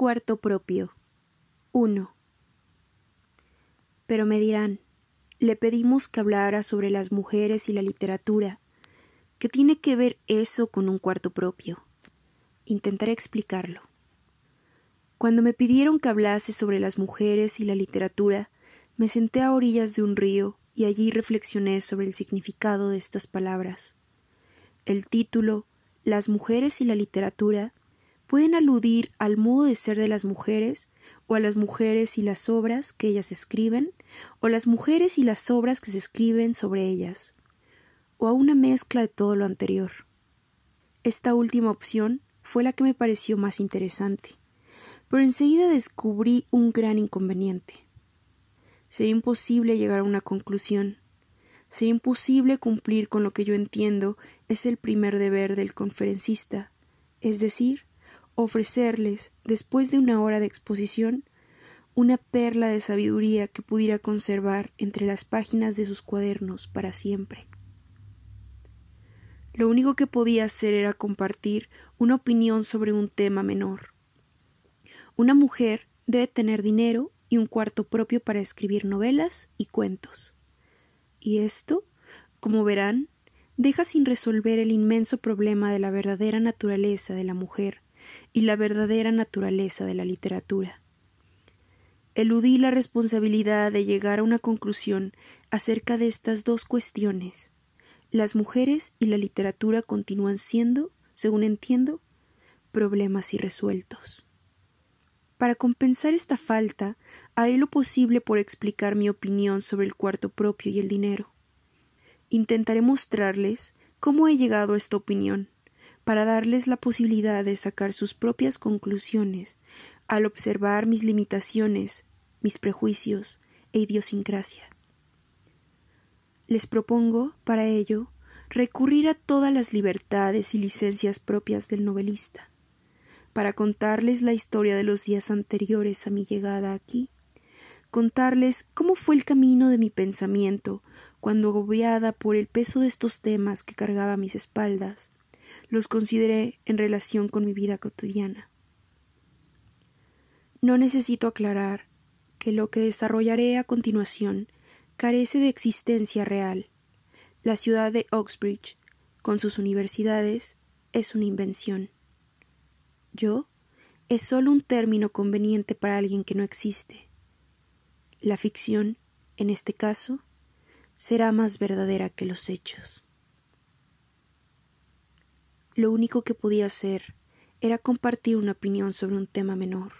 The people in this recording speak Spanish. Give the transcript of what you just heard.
cuarto propio. 1. Pero me dirán, le pedimos que hablara sobre las mujeres y la literatura. ¿Qué tiene que ver eso con un cuarto propio? Intentaré explicarlo. Cuando me pidieron que hablase sobre las mujeres y la literatura, me senté a orillas de un río y allí reflexioné sobre el significado de estas palabras. El título, Las mujeres y la literatura, pueden aludir al modo de ser de las mujeres, o a las mujeres y las obras que ellas escriben, o las mujeres y las obras que se escriben sobre ellas, o a una mezcla de todo lo anterior. Esta última opción fue la que me pareció más interesante, pero enseguida descubrí un gran inconveniente. Sería imposible llegar a una conclusión. Sería imposible cumplir con lo que yo entiendo es el primer deber del conferencista, es decir, ofrecerles, después de una hora de exposición, una perla de sabiduría que pudiera conservar entre las páginas de sus cuadernos para siempre. Lo único que podía hacer era compartir una opinión sobre un tema menor. Una mujer debe tener dinero y un cuarto propio para escribir novelas y cuentos. Y esto, como verán, deja sin resolver el inmenso problema de la verdadera naturaleza de la mujer y la verdadera naturaleza de la literatura. Eludí la responsabilidad de llegar a una conclusión acerca de estas dos cuestiones. Las mujeres y la literatura continúan siendo, según entiendo, problemas irresueltos. Para compensar esta falta, haré lo posible por explicar mi opinión sobre el cuarto propio y el dinero. Intentaré mostrarles cómo he llegado a esta opinión, para darles la posibilidad de sacar sus propias conclusiones al observar mis limitaciones, mis prejuicios e idiosincrasia. Les propongo, para ello, recurrir a todas las libertades y licencias propias del novelista, para contarles la historia de los días anteriores a mi llegada aquí, contarles cómo fue el camino de mi pensamiento cuando agobiada por el peso de estos temas que cargaba mis espaldas, los consideré en relación con mi vida cotidiana. No necesito aclarar que lo que desarrollaré a continuación carece de existencia real. La ciudad de Oxbridge, con sus universidades, es una invención. Yo es solo un término conveniente para alguien que no existe. La ficción, en este caso, será más verdadera que los hechos. Lo único que podía hacer era compartir una opinión sobre un tema menor.